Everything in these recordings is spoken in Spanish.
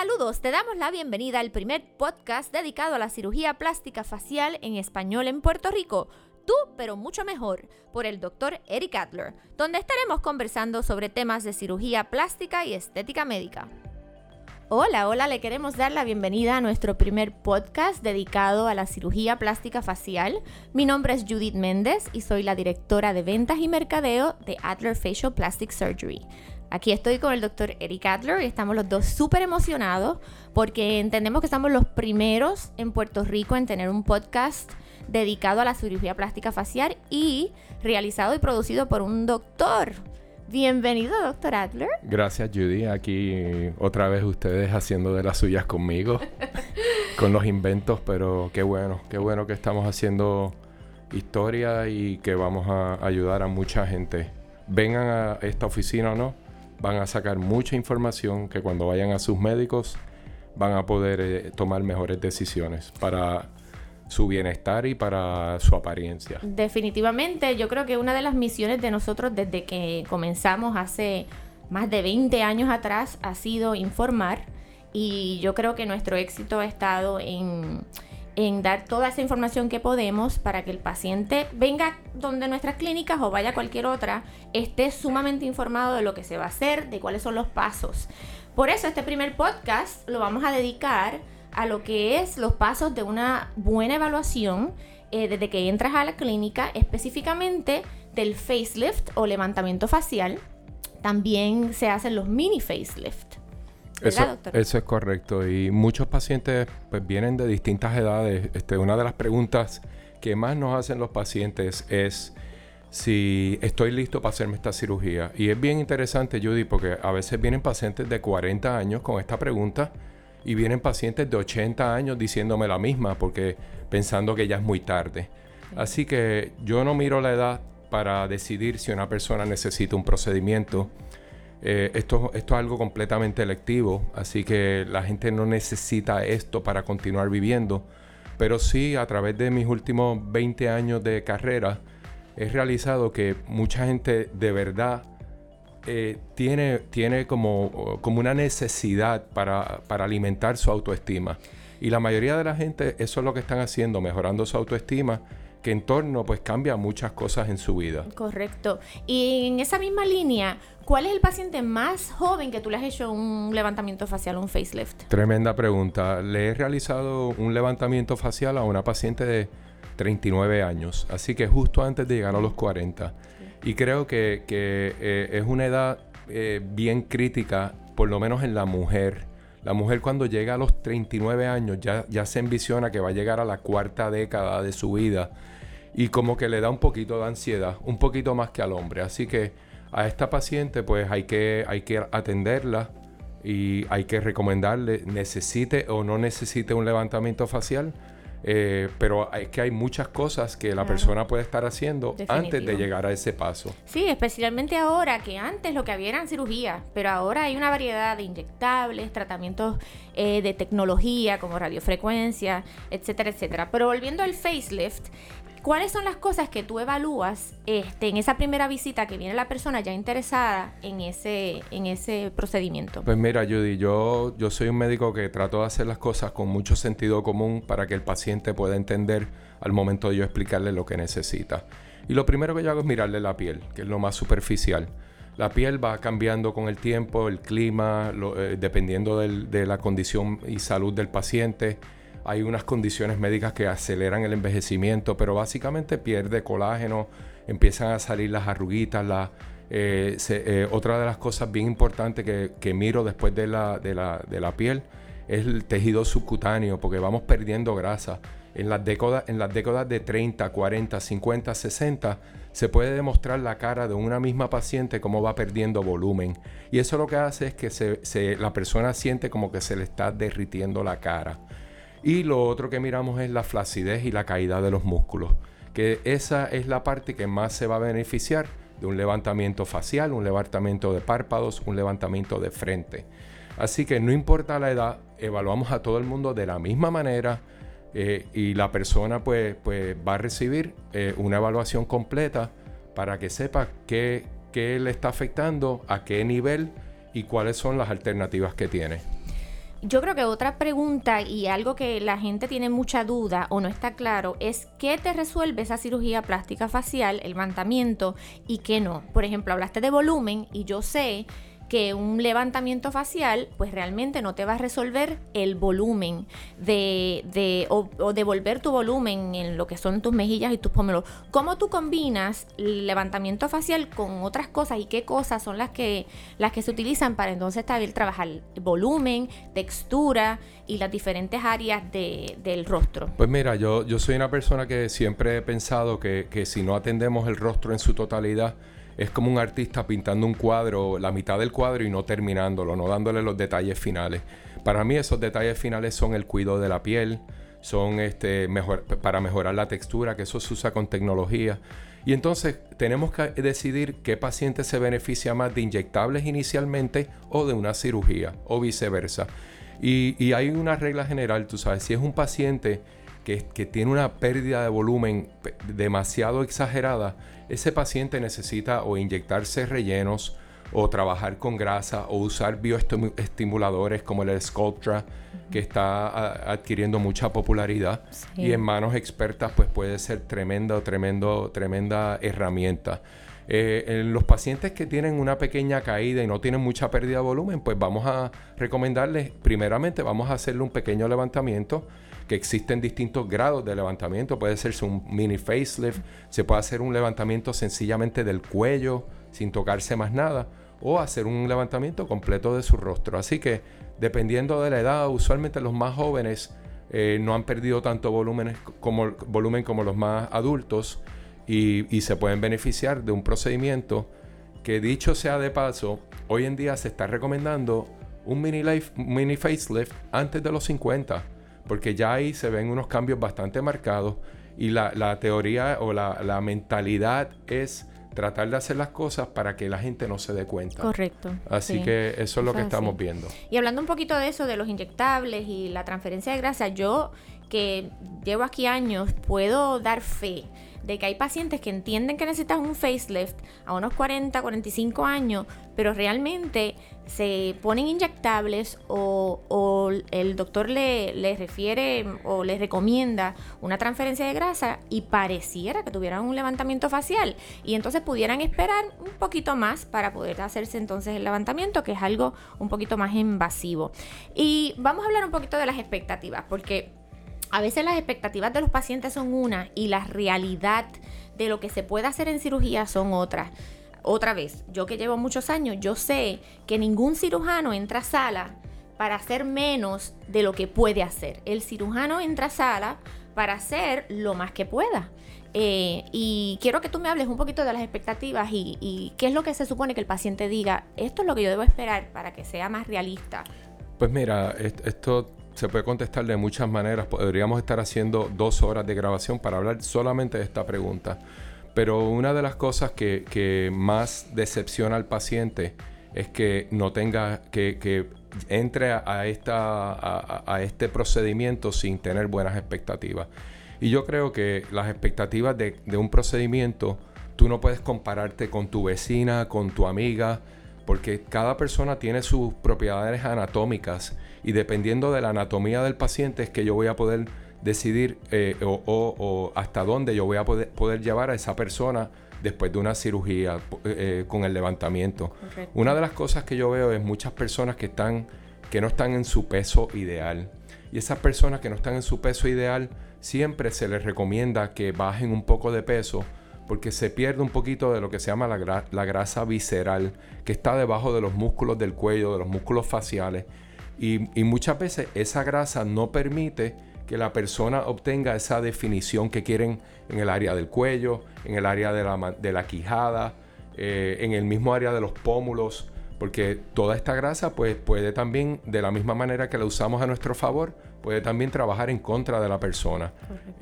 Saludos, te damos la bienvenida al primer podcast dedicado a la cirugía plástica facial en español en Puerto Rico. Tú, pero mucho mejor, por el doctor Eric Adler, donde estaremos conversando sobre temas de cirugía plástica y estética médica. Hola, hola, le queremos dar la bienvenida a nuestro primer podcast dedicado a la cirugía plástica facial. Mi nombre es Judith Méndez y soy la directora de ventas y mercadeo de Adler Facial Plastic Surgery. Aquí estoy con el doctor Eric Adler y estamos los dos súper emocionados porque entendemos que estamos los primeros en Puerto Rico en tener un podcast dedicado a la cirugía plástica facial y realizado y producido por un doctor. Bienvenido, doctor Adler. Gracias, Judy. Aquí otra vez ustedes haciendo de las suyas conmigo, con los inventos, pero qué bueno, qué bueno que estamos haciendo historia y que vamos a ayudar a mucha gente. Vengan a esta oficina o no, van a sacar mucha información que cuando vayan a sus médicos van a poder eh, tomar mejores decisiones para su bienestar y para su apariencia. Definitivamente, yo creo que una de las misiones de nosotros desde que comenzamos hace más de 20 años atrás ha sido informar y yo creo que nuestro éxito ha estado en en dar toda esa información que podemos para que el paciente venga donde nuestras clínicas o vaya a cualquier otra, esté sumamente informado de lo que se va a hacer, de cuáles son los pasos. Por eso este primer podcast lo vamos a dedicar a lo que es los pasos de una buena evaluación eh, desde que entras a la clínica, específicamente del facelift o levantamiento facial. También se hacen los mini facelift. Eso, eso, es correcto. Y muchos pacientes pues, vienen de distintas edades. Este, una de las preguntas que más nos hacen los pacientes es si estoy listo para hacerme esta cirugía. Y es bien interesante, Judy, porque a veces vienen pacientes de 40 años con esta pregunta y vienen pacientes de 80 años diciéndome la misma porque pensando que ya es muy tarde. Así que yo no miro la edad para decidir si una persona necesita un procedimiento eh, esto, esto es algo completamente electivo, así que la gente no necesita esto para continuar viviendo, pero sí a través de mis últimos 20 años de carrera he realizado que mucha gente de verdad eh, tiene, tiene como, como una necesidad para, para alimentar su autoestima. Y la mayoría de la gente eso es lo que están haciendo, mejorando su autoestima que en torno pues cambia muchas cosas en su vida. Correcto. Y en esa misma línea, ¿cuál es el paciente más joven que tú le has hecho un levantamiento facial, un facelift? Tremenda pregunta. Le he realizado un levantamiento facial a una paciente de 39 años, así que justo antes de llegar a los 40. Y creo que, eh, es una edad eh, bien crítica, por lo menos en la mujer. La mujer cuando llega a los 39 años ya, ya se envisiona que va a llegar a la cuarta década de su vida y como que le da un poquito de ansiedad, un poquito más que al hombre. Así que a esta paciente pues hay que, hay que atenderla y hay que recomendarle, necesite o no necesite un levantamiento facial, eh, pero es que hay muchas cosas que la persona puede estar haciendo antes de llegar a ese paso. Sí, especialmente ahora que antes lo que había eran cirugías, pero ahora hay una variedad de inyectables, tratamientos eh, de tecnología como radiofrecuencia, etcétera, etcétera. Pero volviendo al facelift, ¿Cuáles son las cosas que tú evalúas este, en esa primera visita que viene la persona ya interesada en ese, en ese procedimiento? Pues mira, Judy, yo, yo soy un médico que trato de hacer las cosas con mucho sentido común para que el paciente pueda entender al momento de yo explicarle lo que necesita. Y lo primero que yo hago es mirarle la piel, que es lo más superficial. La piel va cambiando con el tiempo, el clima, eh, dependiendo de la condición y salud del paciente hay unas condiciones médicas que aceleran el envejecimiento, pero básicamente pierde colágeno, empiezan a salir las arruguitas, la, eh, eh, otra de las cosas bien importantes que, miro después de la, piel es el tejido subcutáneo, porque vamos perdiendo grasa. En las, décadas, en las décadas de 30, 40, 50, 60, se puede demostrar la cara de una misma paciente cómo va perdiendo volumen. Y eso lo que hace es que se, la persona siente como que se le está derritiendo la cara. Y lo otro que miramos es la flacidez y la caída de los músculos, que esa es la parte que más se va a beneficiar de un levantamiento facial, un levantamiento de párpados, un levantamiento de frente. Así que no importa la edad, evaluamos a todo el mundo de la misma manera eh, y la persona pues, pues va a recibir eh, una evaluación completa para que sepa qué, qué le está afectando, a qué nivel y cuáles son las alternativas que tiene. Yo creo que otra pregunta y algo que la gente tiene mucha duda o no está claro es qué te resuelve esa cirugía plástica facial, el levantamiento y qué no. Por ejemplo, hablaste de volumen y yo sé que un levantamiento facial pues realmente no te va a resolver el volumen de, de o, devolver tu volumen en lo que son tus mejillas y tus pómulos. ¿Cómo tú combinas el levantamiento facial con otras cosas y qué cosas son las que, las que se utilizan para entonces también trabajar volumen, textura y las diferentes áreas del rostro? Pues mira, yo, yo soy una persona que siempre he pensado que, que si no atendemos el rostro en su totalidad, es como un artista pintando un cuadro, la mitad del cuadro y no terminándolo, no dándole los detalles finales. Para mí esos detalles finales son el cuidado de la piel, son este, mejor, para mejorar la textura, que eso se usa con tecnología. Y entonces tenemos que decidir qué paciente se beneficia más de inyectables inicialmente o de una cirugía o viceversa. Y, y hay una regla general, tú sabes, si es un paciente que, que tiene una pérdida de volumen demasiado exagerada, ese paciente necesita o inyectarse rellenos o trabajar con grasa o usar bioestimuladores como el Sculptra que está adquiriendo mucha popularidad y en manos expertas pues puede ser tremenda, tremendo, tremenda herramienta. Eh, en los pacientes que tienen una pequeña caída y no tienen mucha pérdida de volumen, pues vamos a recomendarles, primeramente vamos a hacerle un pequeño levantamiento que existen distintos grados de levantamiento. Puede ser un mini facelift, se puede hacer un levantamiento sencillamente del cuello sin tocarse más nada o hacer un levantamiento completo de su rostro. Así que dependiendo de la edad, usualmente los más jóvenes eh, no han perdido tanto volumen como, volumen como los más adultos y, y se pueden beneficiar de un procedimiento que dicho sea de paso, hoy en día se está recomendando un mini, life, mini facelift antes de los 50 porque ya ahí se ven unos cambios bastante marcados y la, teoría o la, mentalidad es tratar de hacer las cosas para que la gente no se dé cuenta. Correcto. Así que eso es lo que estamos viendo. Y hablando un poquito de eso, de los inyectables y la transferencia de grasa, yo que llevo aquí años puedo dar fe de que hay pacientes que entienden que necesitan un facelift a unos 40, 45 años, pero realmente se ponen inyectables o, el doctor le, refiere o les recomienda una transferencia de grasa y pareciera que tuvieran un levantamiento facial y entonces pudieran esperar un poquito más para poder hacerse entonces el levantamiento, que es algo un poquito más invasivo. Y vamos a hablar un poquito de las expectativas, porque a veces las expectativas de los pacientes son una y la realidad de lo que se puede hacer en cirugía son otras. Otra vez, yo que llevo muchos años, yo sé que ningún cirujano entra a sala para hacer menos de lo que puede hacer. El cirujano entra a sala para hacer lo más que pueda. Eh, y quiero que tú me hables un poquito de las expectativas y, y, qué es lo que se supone que el paciente diga, esto es lo que yo debo esperar para que sea más realista. Pues mira, esto se puede contestar de muchas maneras. Podríamos estar haciendo dos horas de grabación para hablar solamente de esta pregunta. Pero una de las cosas que, más decepciona al paciente es que no tenga, que, entre a, esta, a, este procedimiento sin tener buenas expectativas. Y yo creo que las expectativas de, de un procedimiento, tú no puedes compararte con tu vecina, con tu amiga, porque cada persona tiene sus propiedades anatómicas y dependiendo de la anatomía del paciente es que yo voy a poder decidir eh, o, hasta dónde yo voy a poder, poder, llevar a esa persona después de una cirugía eh, eh, con el levantamiento. Una de las cosas que yo veo es muchas personas que están que no están en su peso ideal. Y esas personas que no están en su peso ideal, siempre se les recomienda que bajen un poco de peso porque se pierde un poquito de lo que se llama la, la grasa visceral, que está debajo de los músculos del cuello, de los músculos faciales y, muchas veces esa grasa no permite que la persona obtenga esa definición que quieren en el área del cuello, en el área de la, de la quijada, eh, en el mismo área de los pómulos, porque toda esta grasa pues, puede también, de la misma manera que la usamos a nuestro favor, puede también trabajar en contra de la persona.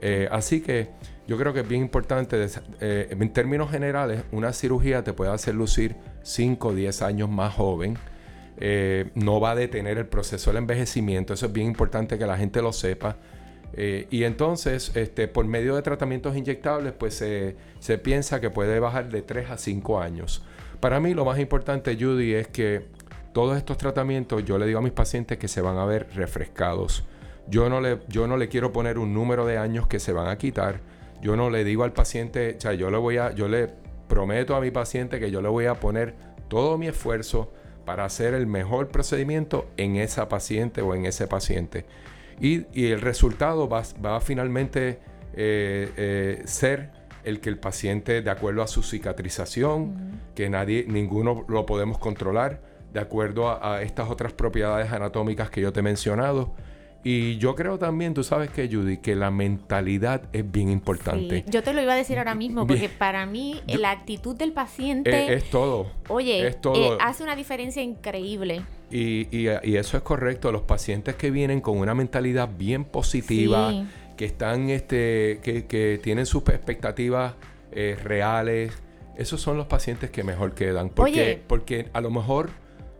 Eh, así que yo creo que es bien importante, eh, en términos generales, una cirugía te puede hacer lucir 5 o 10 años más joven eh, no va a detener el proceso del envejecimiento. Eso es bien importante que la gente lo sepa. Eh, y entonces, este, por medio de tratamientos inyectables, pues se, piensa que puede bajar de 3 a 5 años. Para mí lo más importante, Judy, es que todos estos tratamientos yo le digo a mis pacientes que se van a ver refrescados. Yo no le, yo no le quiero poner un número de años que se van a quitar. Yo no le digo al paciente, o sea, yo le voy a, yo le prometo a mi paciente que yo le voy a poner todo mi esfuerzo para hacer el mejor procedimiento en esa paciente o en ese paciente. Y, el resultado va, va a finalmente eh, eh, ser el que el paciente, de acuerdo a su cicatrización, que nadie, ninguno lo podemos controlar, de acuerdo a, a, estas otras propiedades anatómicas que yo te he mencionado, y yo creo también, tú sabes que Judy, que la mentalidad es bien importante. yo te lo iba a decir ahora mismo, porque para mí la actitud del paciente... Es, todo. Oye, es todo. Eh, hace una diferencia increíble. Y, y, eso es correcto. Los pacientes que vienen con una mentalidad bien positiva, que están, este, que, que tienen sus expectativas eh, reales, esos son los pacientes que mejor quedan. Porque, porque a lo mejor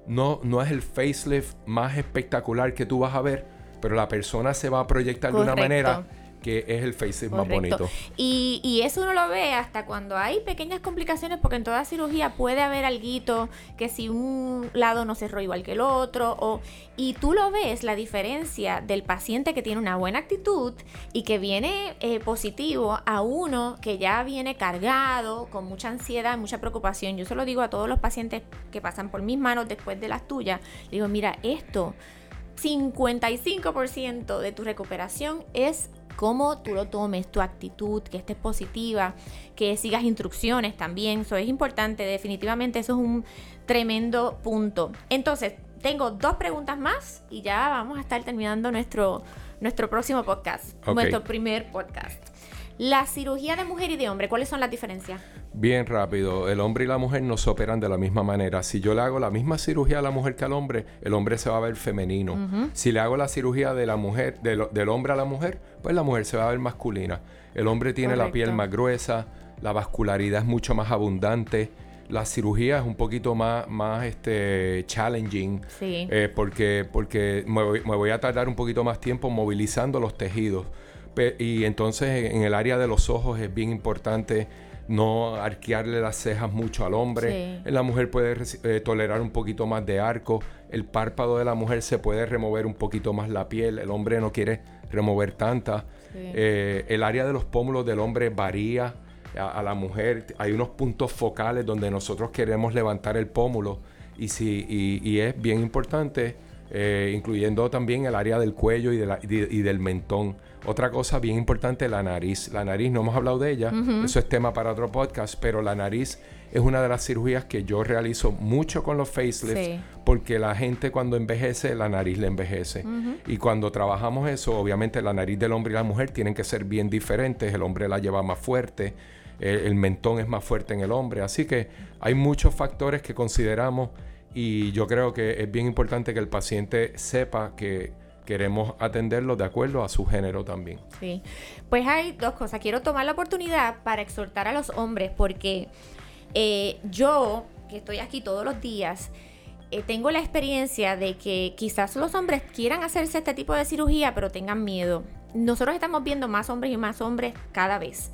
no, no es el facelift más espectacular que tú vas a ver, pero la persona se va a proyectar de una manera que es el face más bonito. Y, y, eso uno lo ve hasta cuando hay pequeñas complicaciones, porque en toda cirugía puede haber algo que si un lado no cerró igual que el otro, o, y tú lo ves, la diferencia del paciente que tiene una buena actitud y que viene eh, positivo a uno que ya viene cargado, con mucha ansiedad, mucha preocupación. Yo se lo digo a todos los pacientes que pasan por mis manos después de las tuyas, digo, mira, esto 55% de tu recuperación es cómo tú lo tomes, tu actitud, que estés positiva, que sigas instrucciones también. Eso es importante, definitivamente eso es un tremendo punto. Entonces, tengo dos preguntas más y ya vamos a estar terminando nuestro, nuestro próximo podcast, nuestro primer podcast. La cirugía de mujer y de hombre, ¿cuáles son las diferencias? Bien rápido, el hombre y la mujer no se operan de la misma manera. Si yo le hago la misma cirugía a la mujer que al hombre, el hombre se va a ver femenino. Si le hago la cirugía de la mujer, del hombre a la mujer, pues la mujer se va a ver masculina. El hombre tiene la piel más gruesa, la vascularidad es mucho más abundante. La cirugía es un poquito más, más este, challenging eh, porque, porque me voy a tardar un poquito más tiempo movilizando los tejidos y entonces en el área de los ojos es bien importante no arquearle las cejas mucho al hombre. La mujer puede eh, tolerar un poquito más de arco. El párpado de la mujer se puede remover un poquito más la piel. El hombre no quiere remover tanta. Eh, el área de los pómulos del hombre varía a, la mujer. Hay unos puntos focales donde nosotros queremos levantar el pómulo. Y, si, y, es bien importante, eh, incluyendo también el área del cuello y, y del mentón. Otra cosa bien importante, la nariz. La nariz, no hemos hablado de ella, eso es tema para otro podcast, pero la nariz es una de las cirugías que yo realizo mucho con los facelifts, porque la gente cuando envejece, la nariz le envejece. Y cuando trabajamos eso, obviamente la nariz del hombre y la mujer tienen que ser bien diferentes. El hombre la lleva más fuerte, el mentón es más fuerte en el hombre. Así que hay muchos factores que consideramos y yo creo que es bien importante que el paciente sepa que queremos atenderlo de acuerdo a su género también. Sí, pues hay dos cosas. Quiero tomar la oportunidad para exhortar a los hombres porque eh, yo, que estoy aquí todos los días, eh, tengo la experiencia de que quizás los hombres quieran hacerse este tipo de cirugía, pero tengan miedo. Nosotros estamos viendo más hombres y más hombres cada vez.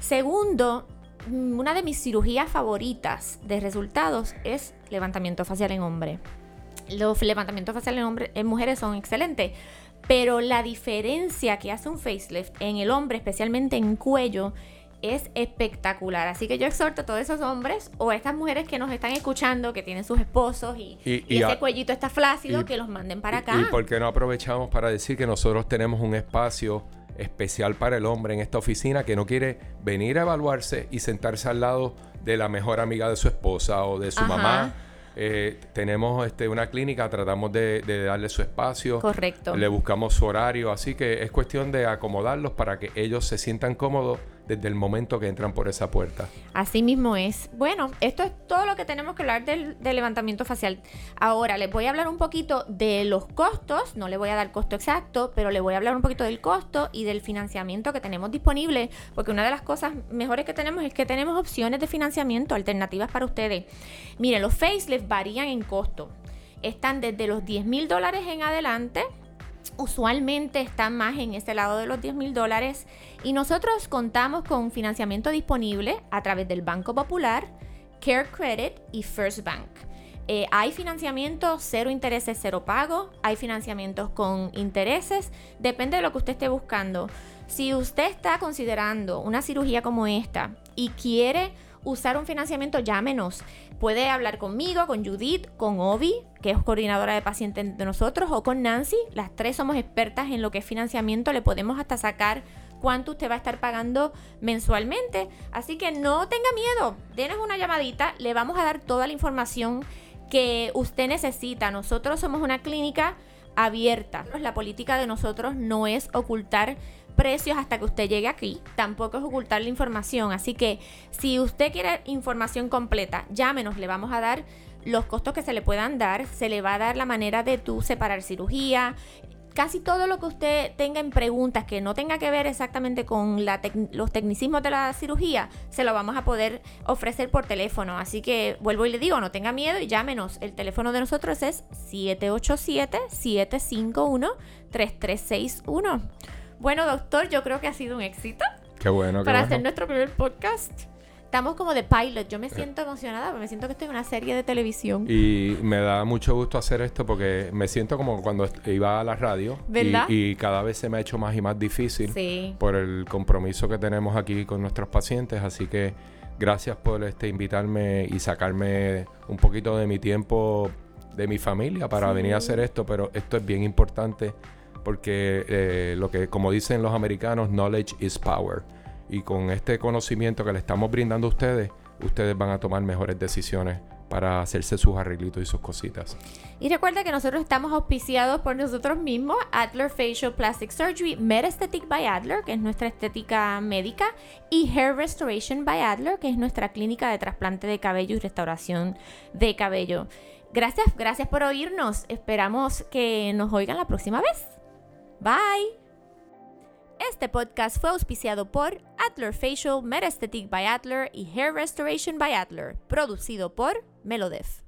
Segundo, una de mis cirugías favoritas de resultados es levantamiento facial en hombre los levantamientos faciales en, en mujeres son excelentes, pero la diferencia que hace un facelift en el hombre, especialmente en cuello, es espectacular. Así que yo exhorto a todos esos hombres o a estas mujeres que nos están escuchando, que tienen sus esposos y, ese cuellito está flácido, que los manden para acá. ¿Y por qué no aprovechamos para decir que nosotros tenemos un espacio especial para el hombre en esta oficina que no quiere venir a evaluarse y sentarse al lado de la mejor amiga de su esposa o de su mamá eh, tenemos este, una clínica, tratamos de, darle su espacio. Correcto. Le buscamos su horario, así que es cuestión de acomodarlos para que ellos se sientan cómodos desde el momento que entran por esa puerta. Así mismo es. Bueno, esto es todo lo que tenemos que hablar del, levantamiento facial. Ahora les voy a hablar un poquito de los costos, no le voy a dar costo exacto, pero le voy a hablar un poquito del costo y del financiamiento que tenemos disponible, porque una de las cosas mejores que tenemos es que tenemos opciones de financiamiento alternativas para ustedes. Miren, los facelifts varían en costo. Están desde los 10 mil dólares en adelante usualmente están más en ese lado de los 10 mil dólares y nosotros contamos con financiamiento disponible a través del Banco Popular, Care Credit y First Bank. Eh, hay financiamientos cero intereses, cero pago. Hay financiamientos con intereses. Depende de lo que usted esté buscando. Si usted está considerando una cirugía como esta y quiere usar un financiamiento, llámenos. Puede hablar conmigo, con Judith, con Obi, que es coordinadora de pacientes de nosotros, o con Nancy. Las tres somos expertas en lo que es financiamiento. Le podemos hasta sacar cuánto usted va a estar pagando mensualmente. Así que no tenga miedo. Denos una llamadita. Le vamos a dar toda la información que usted necesita. Nosotros somos una clínica abierta. La política de nosotros no es ocultar precios hasta que usted llegue aquí. Tampoco es ocultar la información. Así que si usted quiere información completa, llámenos, le vamos a dar los costos que se le puedan dar, se le va a dar la manera de tú separar cirugía, casi todo lo que usted tenga en preguntas que no tenga que ver exactamente con los tecnicismos de la cirugía, se lo vamos a poder ofrecer por teléfono. Así que vuelvo y le digo, no tenga miedo y llámenos. El teléfono de nosotros es 787-751-3361. Bueno, doctor, yo creo que ha sido un éxito. Qué bueno. Para hacer nuestro primer podcast. Estamos como de pilot. Yo me siento emocionada porque me siento que estoy en una serie de televisión. Y me da mucho gusto hacer esto porque me siento como cuando iba a la radio. ¿Verdad? Y, cada vez se me ha hecho más y más difícil sí. por el compromiso que tenemos aquí con nuestros pacientes. Así que gracias por este invitarme y sacarme un poquito de mi tiempo de mi familia para venir a hacer esto. Pero esto es bien importante porque eh, lo que, como dicen los americanos, knowledge is power. Y con este conocimiento que le estamos brindando a ustedes, ustedes van a tomar mejores decisiones para hacerse sus arreglitos y sus cositas. Y recuerda que nosotros estamos auspiciados por nosotros mismos, Adler Facial Plastic Surgery, Aesthetic by Adler, que es nuestra estética médica, y Hair Restoration by Adler, que es nuestra clínica de trasplante de cabello y restauración de cabello. Gracias, gracias por oírnos. Esperamos que nos oigan la próxima vez. Bye. Este podcast fue auspiciado por Adler Facial, Metaesthetic by Adler y Hair Restoration by Adler, producido por Melodef.